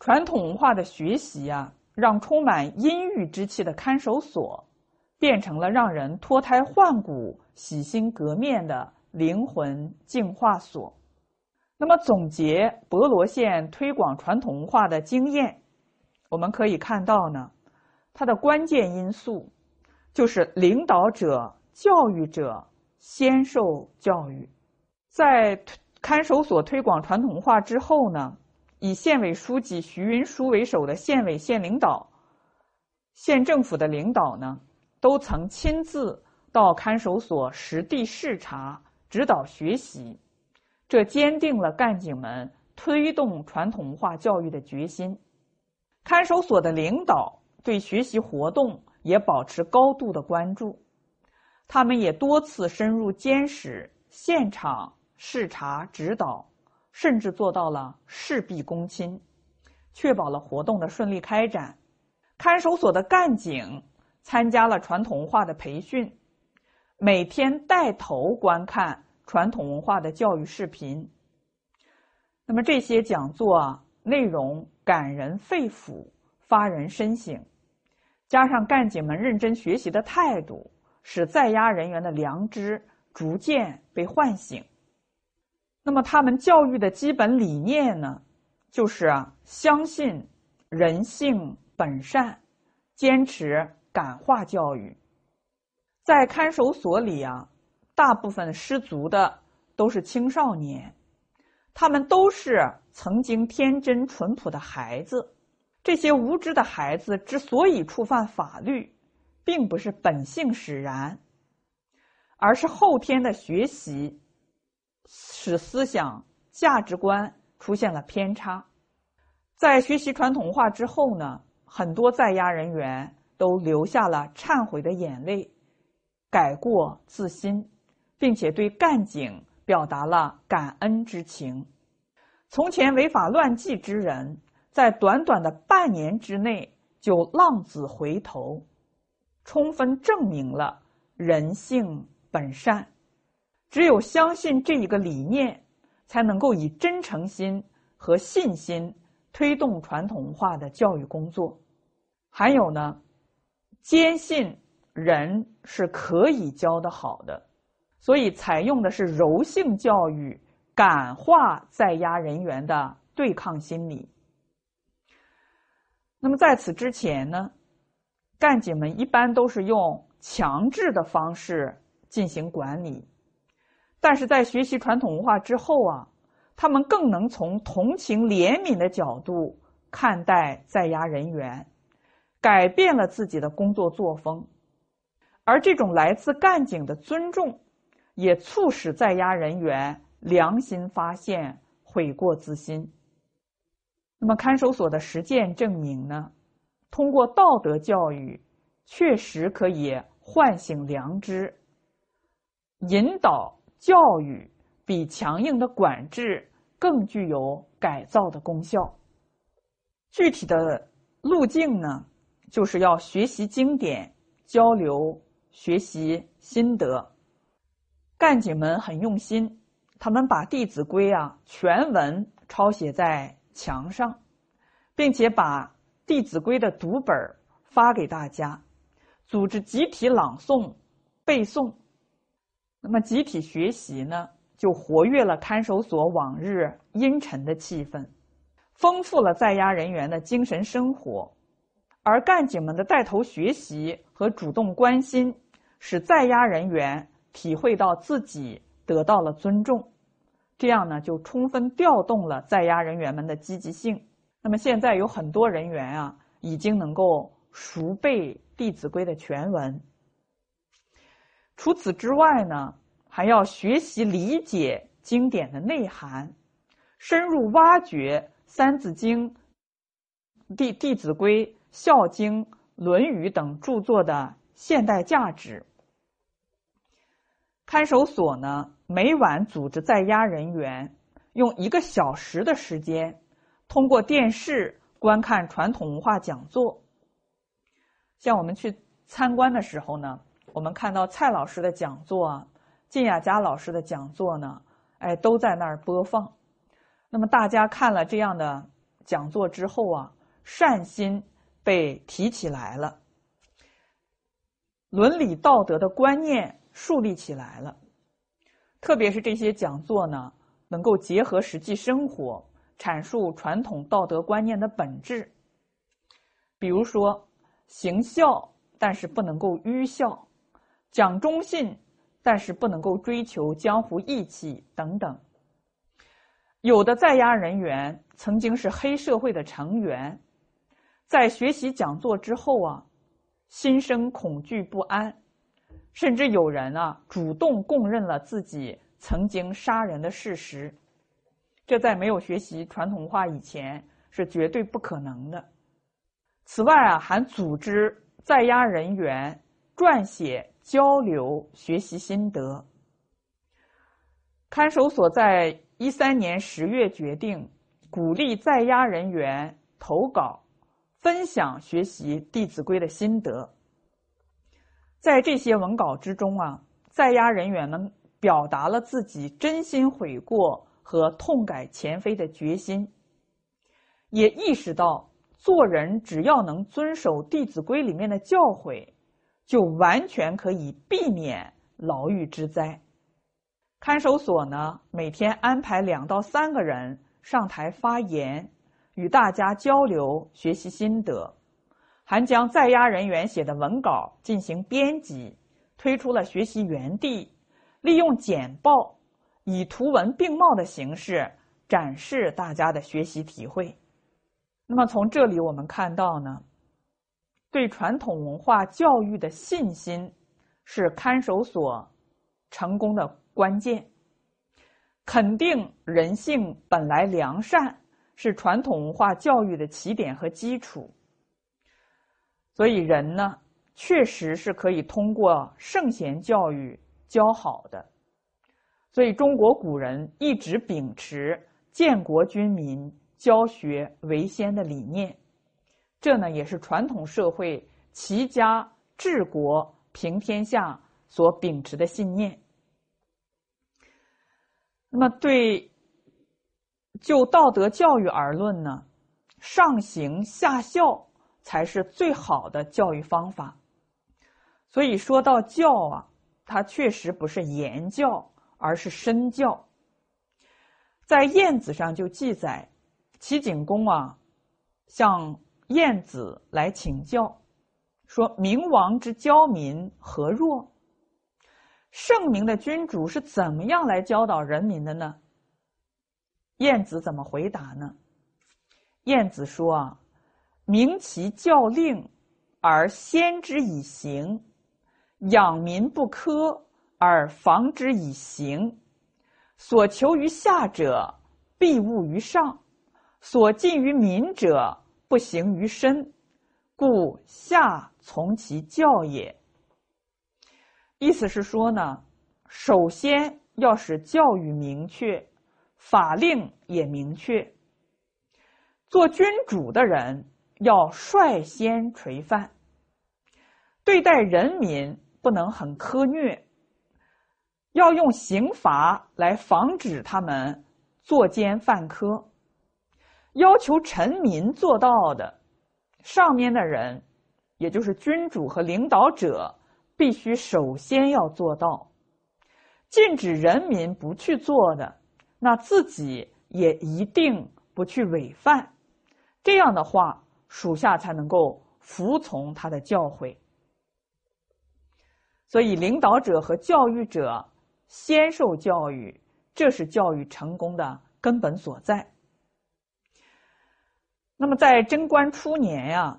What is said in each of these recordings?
传统文化的学习啊，让充满阴郁之气的看守所，变成了让人脱胎换骨、洗心革面的灵魂净化所。那么，总结博罗县推广传统文化的经验，我们可以看到呢，它的关键因素就是领导者、教育者先受教育。在看守所推广传统文化之后呢，以县委书记徐云书为首的县委县领导、县政府的领导呢，都曾亲自到看守所实地视察、指导学习。这坚定了干警们推动传统文化教育的决心。看守所的领导对学习活动也保持高度的关注，他们也多次深入监室、现场视察指导，甚至做到了事必躬亲，确保了活动的顺利开展。看守所的干警参加了传统文化的培训，每天带头观看。传统文化的教育视频，那么这些讲座，内容感人肺腑、发人深省，加上干警们认真学习的态度，使在押人员的良知逐渐被唤醒。那么他们教育的基本理念呢，就是，相信人性本善，坚持感化教育，在看守所里啊。大部分失足的都是青少年，他们都是曾经天真淳朴的孩子。这些无知的孩子之所以触犯法律，并不是本性使然，而是后天的学习使思想价值观出现了偏差。在学习传统文化之后呢，很多在押人员都流下了忏悔的眼泪，改过自新。并且对干警表达了感恩之情。从前违法乱纪之人，在短短的半年之内就浪子回头，充分证明了人性本善。只有相信这一个理念，才能够以真诚心和信心推动传统文化的教育工作。还有呢，坚信人是可以教得好的。所以，采用的是柔性教育，感化在押人员的对抗心理。那么，在此之前呢，干警们一般都是用强制的方式进行管理，但是在学习传统文化之后啊，他们更能从同情怜悯的角度看待在押人员，改变了自己的工作作风，而这种来自干警的尊重。也促使在押人员良心发现、悔过自新。那么，看守所的实践证明呢？通过道德教育，确实可以唤醒良知。引导教育比强硬的管制更具有改造的功效。具体的路径呢，就是要学习经典，交流学习心得。干警们很用心，他们把《弟子规》啊全文抄写在墙上，并且把《弟子规》的读本发给大家，组织集体朗诵、背诵。那么集体学习呢，就活跃了看守所往日阴沉的气氛，丰富了在押人员的精神生活。而干警们的带头学习和主动关心，使在押人员。体会到自己得到了尊重，这样呢就充分调动了在押人员们的积极性。那么现在有很多人员啊，已经能够熟背《弟子规》的全文。除此之外呢，还要学习理解经典的内涵，深入挖掘《三字经》《弟弟子规》《孝经》《论语》等著作的现代价值。看守所呢，每晚组织在押人员用一个小时的时间，通过电视观看传统文化讲座。像我们去参观的时候呢，我们看到蔡老师的讲座啊、靳雅佳老师的讲座呢，哎，都在那儿播放。那么大家看了这样的讲座之后啊，善心被提起来了，伦理道德的观念树立起来了。特别是这些讲座呢，能够结合实际生活，阐述传统道德观念的本质。比如说，行孝，但是不能够愚孝；讲忠信，但是不能够追求江湖义气等等。有的在押人员曾经是黑社会的成员，在学习讲座之后啊，心生恐惧不安，甚至有人啊主动供认了自己曾经杀人的事实。这在没有学习传统文化以前是绝对不可能的。此外啊，还组织在押人员撰写交流学习心得。看守所在。一三年十月决定鼓励在押人员投稿，分享学习《弟子规》的心得。在这些文稿之中啊，在押人员们表达了自己真心悔过和痛改前非的决心，也意识到做人只要能遵守《弟子规》里面的教诲，就完全可以避免牢狱之灾。看守所呢，每天安排两到三个人上台发言，与大家交流学习心得，还将在押人员写的文稿进行编辑，推出了学习园地，利用简报以图文并茂的形式展示大家的学习体会。那么从这里我们看到呢，对传统文化教育的信心是看守所成功的。关键，肯定人性本来良善是传统文化教育的起点和基础。所以人呢，确实是可以通过圣贤教育教好的。所以中国古人一直秉持建国军民、教学为先的理念，这呢也是传统社会齐家治国平天下所秉持的信念。那么，对就道德教育而论呢，上行下效才是最好的教育方法。所以说到教啊，它确实不是言教，而是身教。在晏子上就记载，齐景公啊向晏子来请教，说明王之教民何若？圣明的君主是怎么样来教导人民的呢？晏子怎么回答呢？晏子说：“啊，明其教令而先之以行，养民不苛而防之以刑。所求于下者，必务于上；所近于民者，不行于身。故下从其教也。”意思是说呢，首先要使教育明确，法令也明确。做君主的人要率先垂范，对待人民不能很苛虐，要用刑罚来防止他们作奸犯科。要求臣民做到的，上面的人，也就是君主和领导者。必须首先要做到，禁止人民不去做的，那自己也一定不去违犯。这样的话，属下才能够服从他的教诲。所以，领导者和教育者先受教育，这是教育成功的根本所在。那么，在贞观初年呀，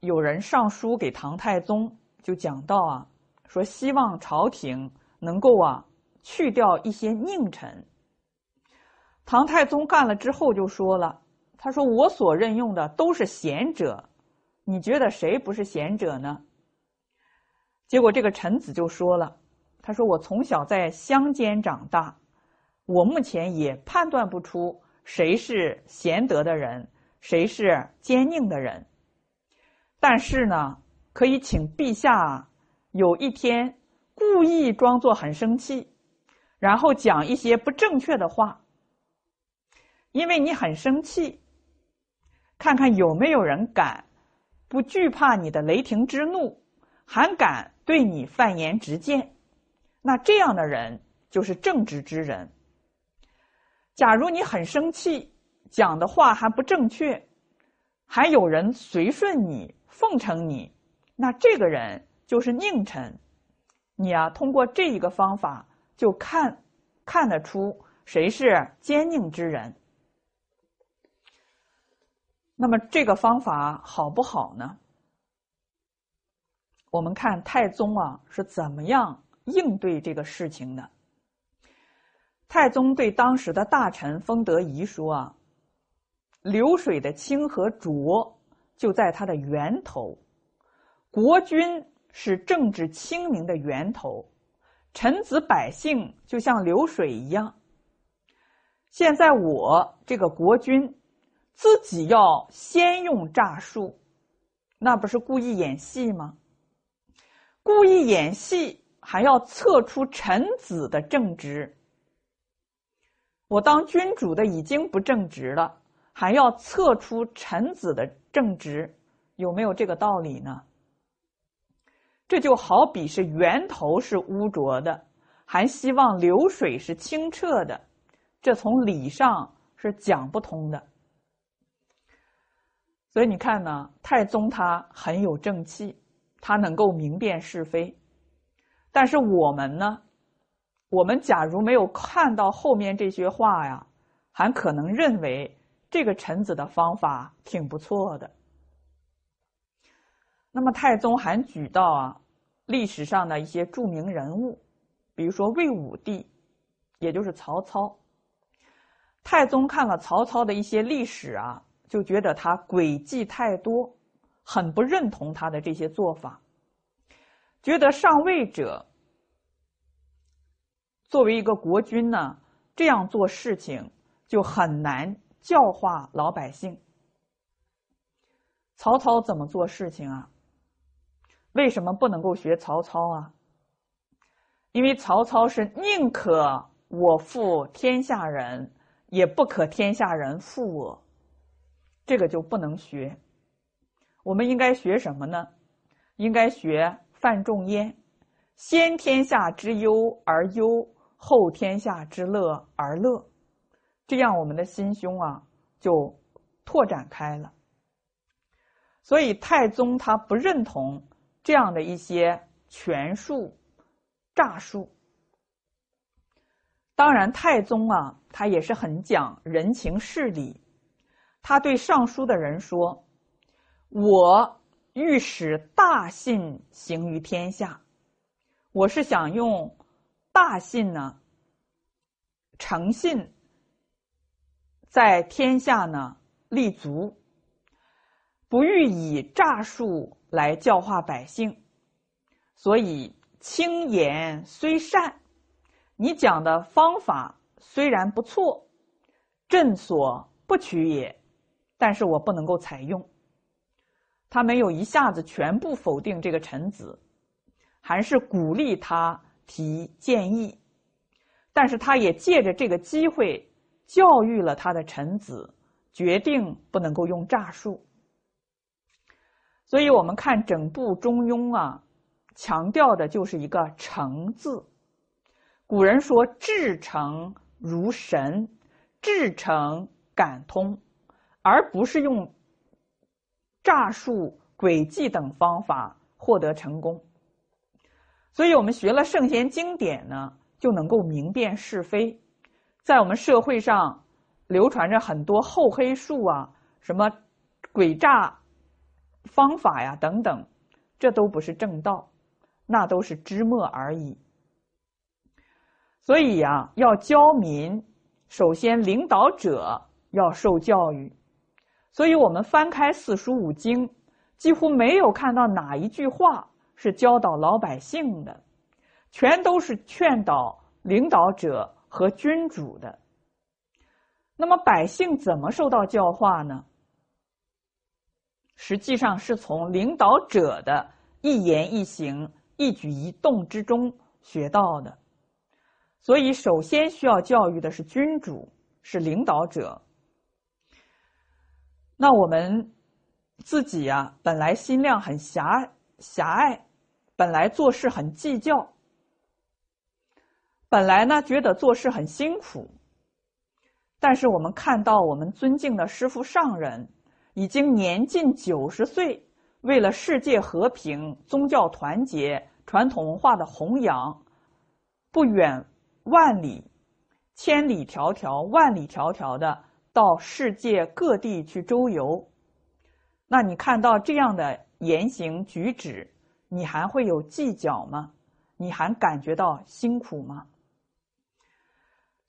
有人上书给唐太宗，就讲到啊。说希望朝廷能够啊去掉一些佞臣。唐太宗干了之后就说了：“他说我所任用的都是贤者，你觉得谁不是贤者呢？”结果这个臣子就说了：“他说我从小在乡间长大，我目前也判断不出谁是贤德的人，谁是奸佞的人。但是呢，可以请陛下。”有一天，故意装作很生气，然后讲一些不正确的话。因为你很生气，看看有没有人敢不惧怕你的雷霆之怒，还敢对你犯言直谏。那这样的人就是正直之人。假如你很生气，讲的话还不正确，还有人随顺你、奉承你，那这个人就是佞臣。你啊，通过这一个方法就看看得出谁是奸佞之人。那么这个方法好不好呢？我们看太宗啊是怎么样应对这个事情的。太宗对当时的大臣封德仪说：“啊，流水的清和浊就在它的源头，国君是政治清明的源头，臣子百姓就像流水一样。现在我这个国君。”自己要先用诈术，那不是故意演戏吗？故意演戏还要测出臣子的正直。我当君主的已经不正直了，还要测出臣子的正直，有没有这个道理呢？这就好比是源头是污浊的，还希望流水是清澈的，这从理上是讲不通的。所以你看呢，太宗他很有正气，他能够明辨是非。但是我们呢，我们假如没有看到后面这些话呀，还可能认为这个臣子的方法挺不错的。那么太宗还举到啊，历史上的一些著名人物，比如说魏武帝，也就是曹操。太宗看了曹操的一些历史啊。就觉得他诡计太多，很不认同他的这些做法，觉得上位者作为一个国君呢，这样做事情就很难教化老百姓。曹操怎么做事情啊？为什么不能够学曹操啊？因为曹操是宁可我负天下人，也不可天下人负我。这个就不能学，我们应该学什么呢？应该学范仲淹，“先天下之忧而忧，后天下之乐而乐”，这样我们的心胸啊就拓展开了。所以太宗他不认同这样的一些权术、诈术。当然，太宗啊，他也是很讲人情事理。他对上书的人说：“我欲使大信行于天下，我是想用大信呢，诚信在天下呢立足，不欲以诈术来教化百姓。所以轻言虽善，你讲的方法虽然不错，朕所不取也。”但是我不能够采用。他没有一下子全部否定这个臣子，还是鼓励他提建议。但是他也借着这个机会教育了他的臣子，决定不能够用诈术。所以我们看整部《中庸》啊，强调的就是一个“诚”字。古人说：“至诚如神，至诚感通。”而不是用诈术、诡计等方法获得成功。所以我们学了圣贤经典呢，就能够明辨是非。在我们社会上流传着很多厚黑术啊，什么诡诈方法呀等等，这都不是正道，那都是芝墨而已。所以呀，要教民，首先领导者要受教育。所以我们翻开四书五经，几乎没有看到哪一句话是教导老百姓的，全都是劝导领导者和君主的。那么百姓怎么受到教化呢？实际上是从领导者的一言一行、一举一动之中学到的。所以，首先需要教育的是君主，是领导者。那我们自己啊，本来心量很狭狭隘，本来做事很计较，本来呢觉得做事很辛苦。但是我们看到我们尊敬的师父上人，已经年近九十岁，为了世界和平、宗教团结、传统文化的弘扬，不远万里、千里迢迢、万里迢迢的到世界各地去周游。那你看到这样的言行举止，你还会有计较吗？你还感觉到辛苦吗？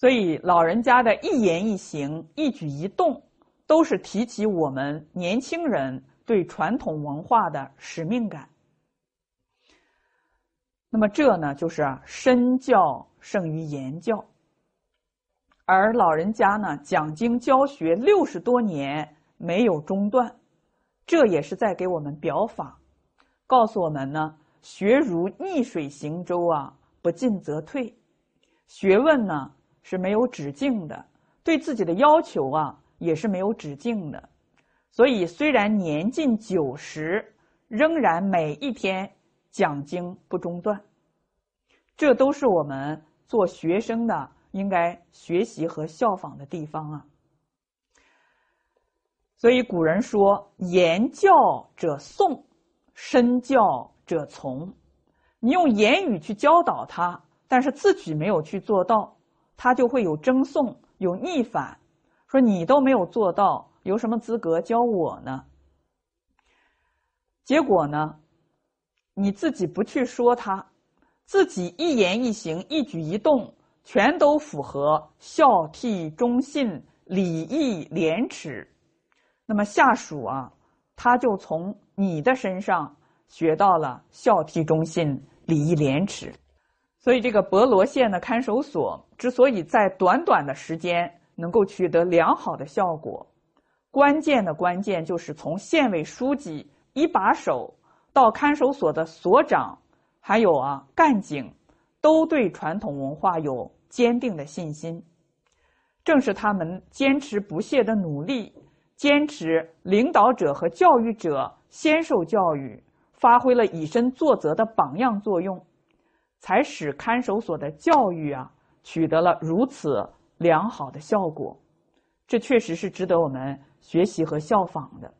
所以，老人家的一言一行、一举一动，都是提起我们年轻人对传统文化的使命感。那么，这呢，就是身教胜于言教。而老人家呢，讲经教学六十多年没有中断，这也是在给我们表法，告诉我们呢：学如逆水行舟啊，不进则退。学问呢？是没有止境的，对自己的要求啊也是没有止境的，所以虽然年近九十，仍然每一天讲经不中断，这都是我们做学生的应该学习和效仿的地方啊。所以古人说：“言教者诵，身教者从。”你用言语去教导他，但是自己没有去做到。他就会有争讼，有逆反，说你都没有做到，有什么资格教我呢？结果呢，你自己不去说他，自己一言一行、一举一动全都符合孝悌忠信、礼义廉耻，那么下属啊，他就从你的身上学到了孝悌忠信、礼义廉耻。所以，这个博罗县的看守所之所以在短短的时间能够取得良好的效果，关键的关键就是从县委书记一把手到看守所的所长，还有啊干警，都对传统文化有坚定的信心。正是他们坚持不懈的努力，坚持领导者和教育者先受教育，发挥了以身作则的榜样作用。才使看守所的教育啊取得了如此良好的效果，这确实是值得我们学习和效仿的。